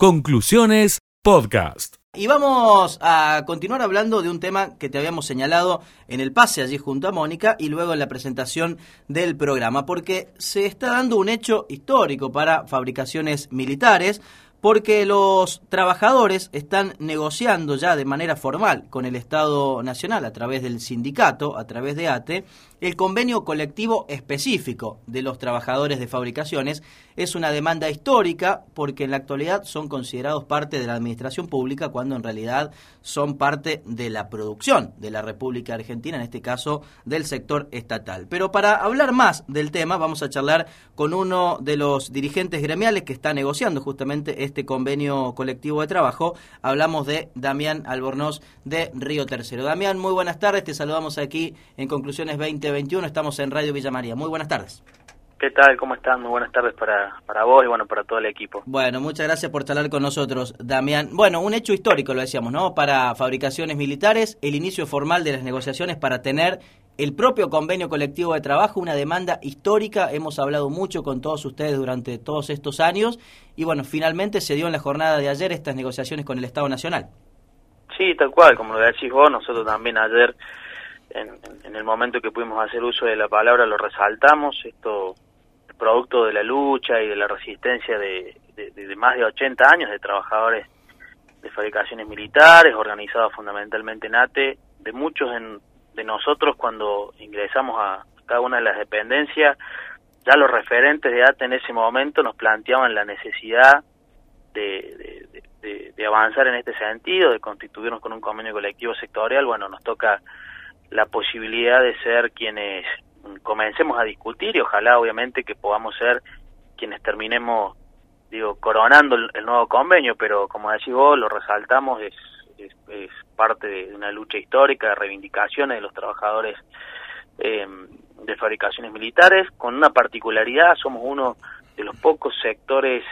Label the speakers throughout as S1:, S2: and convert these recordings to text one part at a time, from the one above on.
S1: Conclusiones Podcast.
S2: Y vamos a continuar hablando de un tema que te habíamos señalado en el pase allí junto a Mónica y luego en la presentación del programa, porque se está dando un hecho histórico para fabricaciones militares porque los trabajadores están negociando ya de manera formal con el Estado Nacional a través del sindicato, a través de ATE, el convenio colectivo específico de los trabajadores de fabricaciones. Es una demanda histórica porque en la actualidad son considerados parte de la administración pública cuando en realidad son parte de la producción de la República Argentina, en este caso del sector estatal. Pero para hablar más del tema vamos a charlar con uno de los dirigentes gremiales que está negociando justamente este convenio colectivo de trabajo. Hablamos de Damián Albornoz de Río Tercero. Damián, muy buenas tardes, te saludamos aquí en Conclusiones 2021, estamos en Radio Villa María. Muy buenas tardes.
S3: ¿Qué tal? ¿Cómo están? Muy buenas tardes para, para vos y bueno, para todo el equipo.
S2: Bueno, muchas gracias por charlar con nosotros, Damián. Bueno, un hecho histórico, lo decíamos, ¿no? Para fabricaciones militares, el inicio formal de las negociaciones para tener el propio convenio colectivo de trabajo, una demanda histórica, hemos hablado mucho con todos ustedes durante todos estos años y bueno, finalmente se dio en la jornada de ayer estas negociaciones con el Estado Nacional.
S3: Sí, tal cual, como lo decís vos, nosotros también ayer, en, el momento que pudimos hacer uso de la palabra, lo resaltamos, esto es producto de la lucha y de la resistencia de, de más de 80 años de trabajadores de fabricaciones militares, organizados fundamentalmente en ATE, de muchos en de nosotros cuando ingresamos a cada una de las dependencias, ya los referentes de ATE en ese momento nos planteaban la necesidad de, de, avanzar en este sentido, de constituirnos con un convenio colectivo sectorial, bueno, nos toca la posibilidad de ser quienes comencemos a discutir y ojalá obviamente que podamos ser quienes terminemos, digo, coronando el, el nuevo convenio, pero como decís vos, lo resaltamos, es es, parte de una lucha histórica de reivindicaciones de los trabajadores eh, de fabricaciones militares, con una particularidad, somos uno de los pocos sectores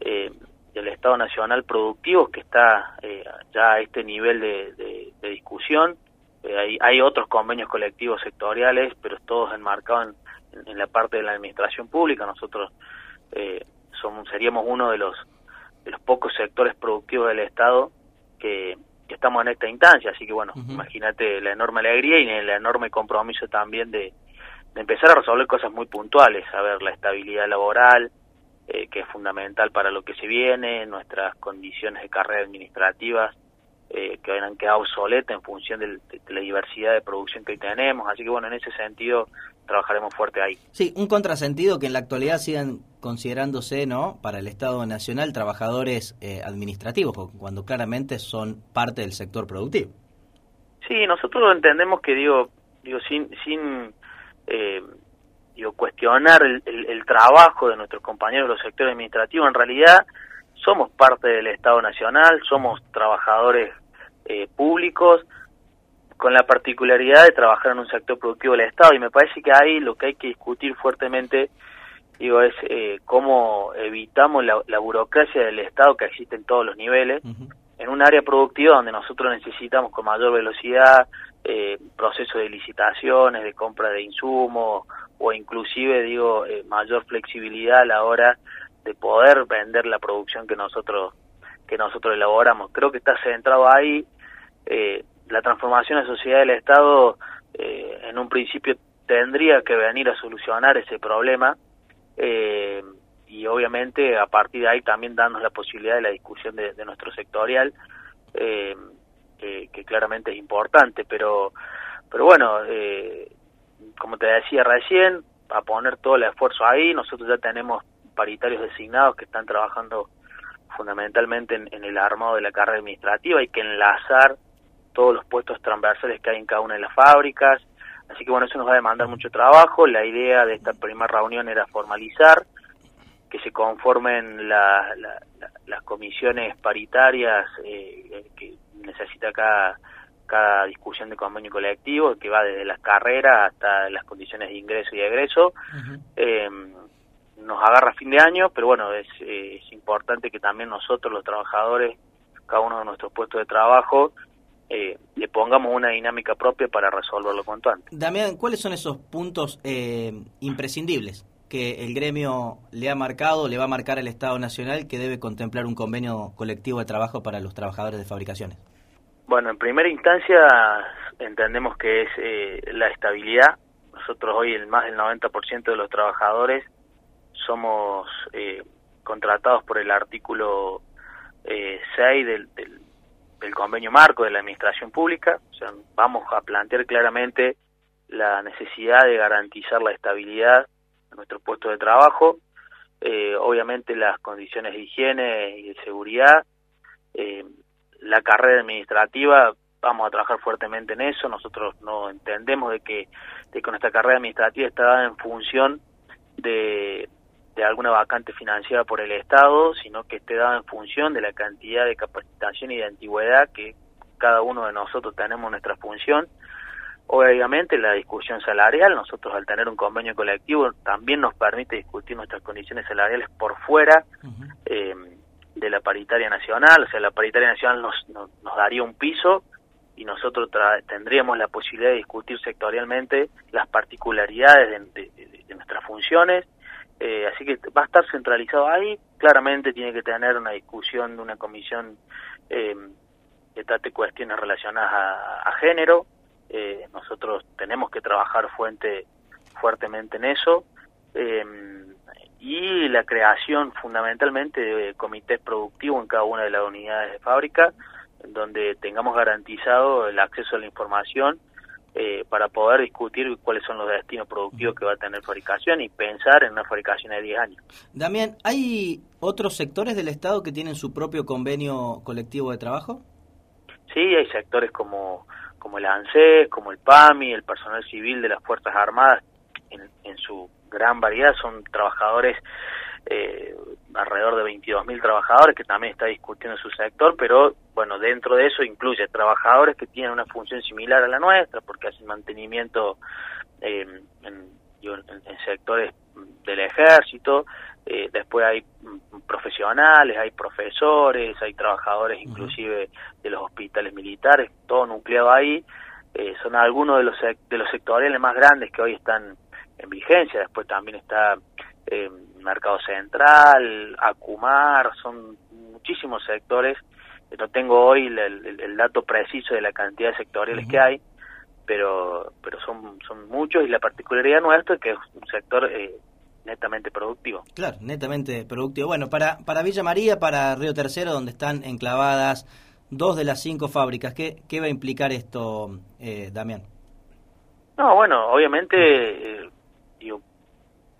S3: eh, del Estado Nacional productivos que está eh, ya a este nivel de, discusión. hay, hay, otros convenios colectivos sectoriales, pero todos enmarcados en, en, la parte de la administración pública. Nosotros somos, seríamos uno de los, de los pocos sectores productivos del Estado que, estamos en esta instancia, así que bueno, imagínate la enorme alegría y el enorme compromiso también de, empezar a resolver cosas muy puntuales, a ver la estabilidad laboral, eh, que es fundamental para lo que se viene, nuestras condiciones de carrera administrativas, eh, que han quedado obsoletas en función de, la diversidad de producción que hoy tenemos. Así que bueno, en ese sentido trabajaremos fuerte ahí.
S2: Sí, un contrasentido que en la actualidad sigan considerándose, ¿no? Para el Estado Nacional trabajadores eh, administrativos, cuando claramente son parte del sector productivo.
S3: Sí, nosotros entendemos que digo, digo sin sin eh, digo cuestionar el, el trabajo de nuestros compañeros de los sectores administrativos, en realidad somos parte del Estado Nacional, somos trabajadores eh, públicos, con la particularidad de trabajar en un sector productivo del Estado. Y me parece que ahí lo que hay que discutir fuertemente digo es eh, cómo evitamos la, burocracia del Estado que existe en todos los niveles en un área productiva donde nosotros necesitamos con mayor velocidad eh, procesos de licitaciones, de compra de insumos o inclusive digo eh, mayor flexibilidad a la hora de poder vender la producción que nosotros que nosotros elaboramos. Creo que está centrado ahí. Eh, la transformación de sociedad del Estado eh, en un principio tendría que venir a solucionar ese problema eh, y obviamente a partir de ahí también darnos la posibilidad de la discusión de, nuestro sectorial que, que, claramente es importante pero pero bueno como te decía recién a poner todo el esfuerzo ahí nosotros ya tenemos paritarios designados que están trabajando fundamentalmente en, el armado de la carrera administrativa, hay que enlazar todos los puestos transversales que hay en cada una de las fábricas, así que bueno, eso nos va a demandar mucho trabajo, la idea de esta primera reunión era formalizar, que se conformen las comisiones paritarias eh, que necesita cada, cada discusión de convenio colectivo, que va desde las carreras hasta las condiciones de ingreso y egreso. Nos agarra fin de año, pero bueno, es, es importante que también nosotros, los trabajadores, cada uno de nuestros puestos de trabajo, eh, le pongamos una dinámica propia para resolverlo cuanto antes.
S2: Damián, ¿cuáles son esos puntos eh, imprescindibles que el gremio le ha marcado, le va a marcar al Estado Nacional que debe contemplar un convenio colectivo de trabajo para los trabajadores de fabricaciones?
S3: Bueno, en primera instancia entendemos que es eh, la estabilidad. Nosotros hoy el más del 90% de los trabajadores somos eh, contratados por el artículo eh, 6 del, del, convenio marco de la administración pública. O sea, vamos a plantear claramente la necesidad de garantizar la estabilidad de nuestro puesto de trabajo. Eh, obviamente las condiciones de higiene y de seguridad. Eh, la carrera administrativa, vamos a trabajar fuertemente en eso. Nosotros no entendemos de que, de que nuestra carrera administrativa está dada en función de, de alguna vacante financiada por el Estado, sino que esté dada en función de la cantidad de capacitación y de antigüedad que cada uno de nosotros tenemos en nuestra función. Obviamente la discusión salarial, nosotros al tener un convenio colectivo también nos permite discutir nuestras condiciones salariales por fuera uh -huh. eh, de la paritaria nacional, o sea, la paritaria nacional nos, nos, nos daría un piso y nosotros tendríamos la posibilidad de discutir sectorialmente las particularidades de, de, de nuestras funciones, eh, así que va a estar centralizado ahí, claramente tiene que tener una discusión de una comisión eh, que trate cuestiones relacionadas a, género, eh, nosotros tenemos que trabajar fuente, fuertemente en eso, eh, y la creación fundamentalmente de comités productivos en cada una de las unidades de fábrica, donde tengamos garantizado el acceso a la información eh, para poder discutir cuáles son los destinos productivos que va a tener fabricación y pensar en una fabricación de 10 años.
S2: Damián, ¿hay otros sectores del Estado que tienen su propio convenio colectivo de trabajo?
S3: Sí, hay sectores como, como el ANSES, como el PAMI, el personal civil de las Fuerzas Armadas, en, en su gran variedad, son trabajadores eh, alrededor de 22.000 trabajadores que también está discutiendo su sector, pero bueno, dentro de eso incluye trabajadores que tienen una función similar a la nuestra, porque hacen mantenimiento eh, en, en, en, sectores del ejército, eh, después hay profesionales, hay profesores, hay trabajadores inclusive de los hospitales militares, todo nucleado ahí, eh, son algunos de los, de los sectoriales más grandes que hoy están en vigencia, después también está eh, Mercado Central, Acumar, son muchísimos sectores, no tengo hoy el, el, el, dato preciso de la cantidad de sectoriales uh -huh. que hay, pero pero son son muchos y la particularidad nuestra es que es un sector eh, netamente productivo.
S2: Claro, netamente productivo. Bueno, para, para Villa María, para Río Tercero, donde están enclavadas dos de las cinco fábricas, ¿qué, qué va a implicar esto, eh, Damián?
S3: No, bueno, obviamente, eh,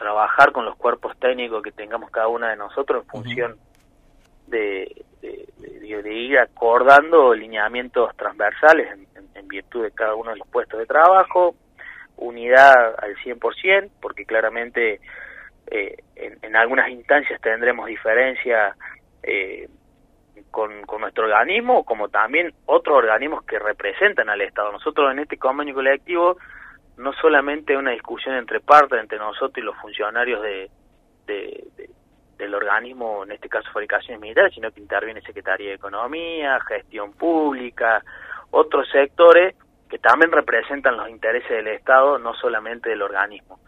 S3: trabajar con los cuerpos técnicos que tengamos cada una de nosotros en función uh -huh. de, de, de, de, ir acordando lineamientos transversales en, en, en, virtud de cada uno de los puestos de trabajo, unidad al 100%, porque claramente eh, en, en, algunas instancias tendremos diferencia eh, con, con, nuestro organismo, como también otros organismos que representan al Estado. Nosotros en este convenio colectivo no solamente una discusión entre partes, entre nosotros y los funcionarios de, de, de del organismo, en este caso fabricaciones militares, sino que interviene Secretaría de Economía, Gestión Pública, otros sectores que también representan los intereses del Estado, no solamente del organismo.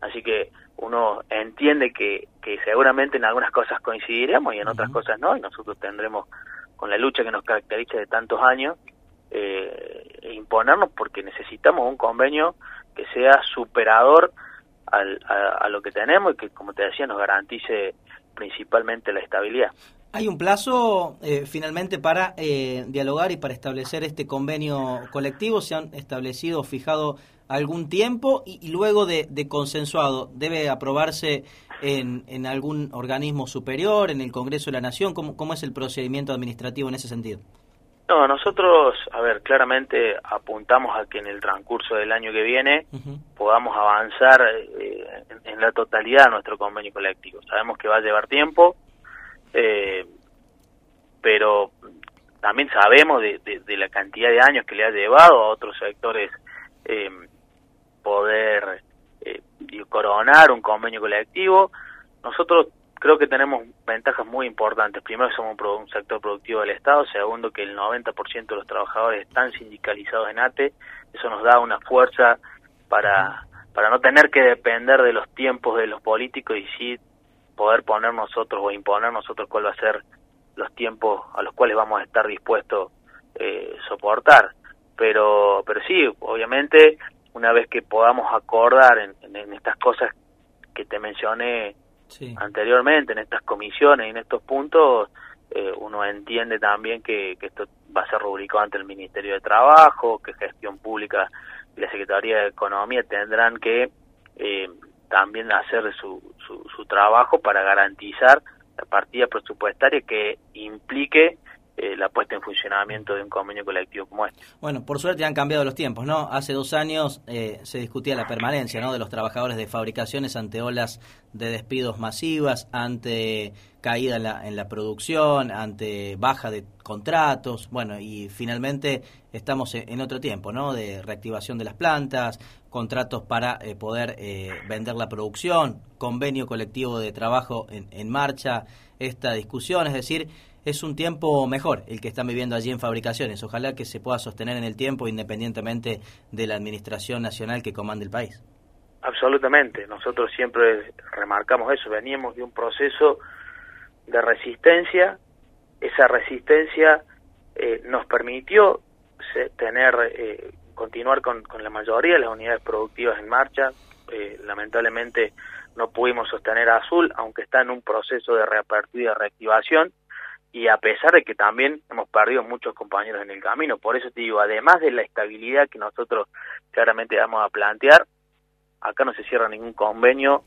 S3: Así que uno entiende que, que seguramente en algunas cosas coincidiremos y en otras uh -huh. cosas no, y nosotros tendremos, con la lucha que nos caracteriza de tantos años, eh, imponernos porque necesitamos un convenio que sea superador al, a, lo que tenemos y que, como te decía, nos garantice principalmente la estabilidad.
S2: ¿Hay un plazo eh, finalmente para eh, dialogar y para establecer este convenio colectivo? ¿Se han establecido fijado algún tiempo y, luego de, consensuado debe aprobarse en, en, algún organismo superior, en el Congreso de la Nación? ¿Cómo, ¿Cómo es el procedimiento administrativo en ese sentido?
S3: No, nosotros, a ver, claramente apuntamos a que en el transcurso del año que viene uh -huh. podamos avanzar eh, en, en, la totalidad de nuestro convenio colectivo. Sabemos que va a llevar tiempo, eh, pero también sabemos de, de, de, la cantidad de años que le ha llevado a otros sectores eh, poder eh, coronar un convenio colectivo. Nosotros creo que tenemos ventajas muy importantes. Primero, somos un, sector productivo del Estado. Segundo, que el 90% de los trabajadores están sindicalizados en ATE. Eso nos da una fuerza para, para no tener que depender de los tiempos de los políticos y sí poder poner nosotros o imponer nosotros cuál va a ser los tiempos a los cuales vamos a estar dispuestos eh, soportar. Pero, pero sí, obviamente, una vez que podamos acordar en, en, estas cosas que te mencioné anteriormente, en estas comisiones y en estos puntos, eh, uno entiende también que, que, esto va a ser rubricado ante el Ministerio de Trabajo, que Gestión Pública y la Secretaría de Economía tendrán que eh, también hacer su, su, su trabajo para garantizar la partida presupuestaria que implique eh, la puesta en funcionamiento de un convenio colectivo como este.
S2: Bueno, por suerte han cambiado los tiempos, ¿no? Hace dos años eh, se discutía la permanencia, ¿no? De los trabajadores de fabricaciones ante olas de despidos masivas, ante caída en la, en la producción, ante baja de contratos, bueno, y finalmente estamos en otro tiempo, ¿no? De reactivación de las plantas, contratos para eh, poder vender la producción, convenio colectivo de trabajo en, en marcha, esta discusión, es decir, es un tiempo mejor el que están viviendo allí en fabricaciones. Ojalá que se pueda sostener en el tiempo independientemente de la administración nacional que comanda el país.
S3: Absolutamente, nosotros siempre remarcamos eso, veníamos de un proceso de resistencia, esa resistencia eh, nos permitió tener, eh, continuar con, la mayoría de las unidades productivas en marcha, eh, lamentablemente no pudimos sostener a Azul, aunque está en un proceso de reapertura y de reactivación, y a pesar de que también hemos perdido muchos compañeros en el camino. Por eso te digo, además de la estabilidad que nosotros claramente vamos a plantear, acá no se cierra ningún convenio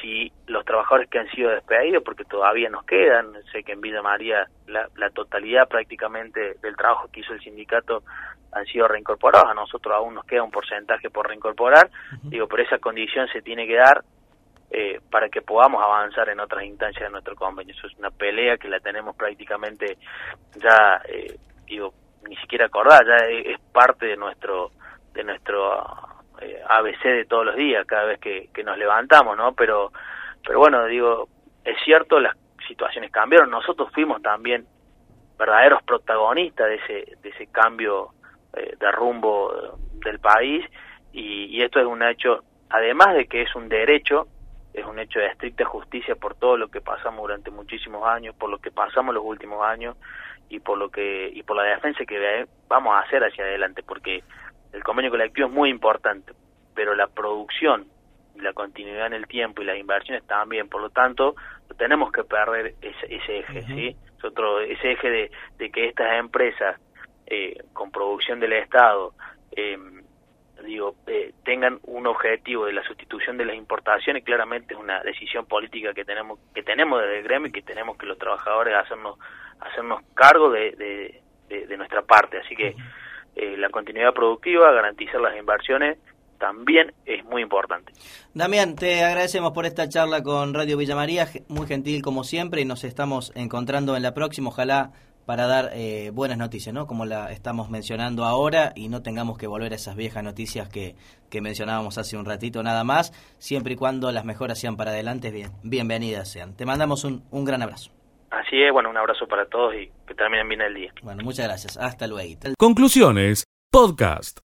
S3: si los trabajadores que han sido despedidos, porque todavía nos quedan, sé que en Villa María la, la totalidad prácticamente del trabajo que hizo el sindicato han sido reincorporados, a nosotros aún nos queda un porcentaje por reincorporar, digo, por esa condición se tiene que dar eh, para que podamos avanzar en otras instancias de nuestro convenio. Eso es una pelea que la tenemos prácticamente ya, eh, digo, ni siquiera acordar, ya es, parte de nuestro de nuestro eh, ABC de todos los días, cada vez que, que nos levantamos, ¿no? Pero, pero bueno, digo, es cierto, las situaciones cambiaron, nosotros fuimos también verdaderos protagonistas de ese, de ese cambio eh, de rumbo del país y, y esto es un hecho, además de que es un derecho, es un hecho de estricta justicia por todo lo que pasamos durante muchísimos años, por lo que pasamos los últimos años y por lo que y por la defensa que vamos a hacer hacia adelante, porque el convenio colectivo es muy importante, pero la producción la continuidad en el tiempo y las inversiones también, por lo tanto, tenemos que perder ese, ese eje, ¿sí? ese eje de, de que estas empresas eh, con producción del Estado eh, digo, eh, tengan un objetivo de la sustitución de las importaciones, claramente es una decisión política que tenemos que tenemos desde el gremio y que tenemos que los trabajadores hacernos hacernos cargo de, de, nuestra parte. Así que eh, la continuidad productiva, garantizar las inversiones, también es muy importante.
S2: Damián, te agradecemos por esta charla con Radio Villa María, muy gentil como siempre, y nos estamos encontrando en la próxima. Ojalá para dar eh, buenas noticias, ¿no? Como la estamos mencionando ahora y no tengamos que volver a esas viejas noticias que, que mencionábamos hace un ratito nada más, siempre y cuando las mejoras sean para adelante, bien, bienvenidas sean. Te mandamos un, un gran abrazo.
S3: Así es, bueno, un abrazo para todos y que terminen bien el día.
S2: Bueno, muchas gracias. Hasta luego.
S1: Conclusiones, podcast.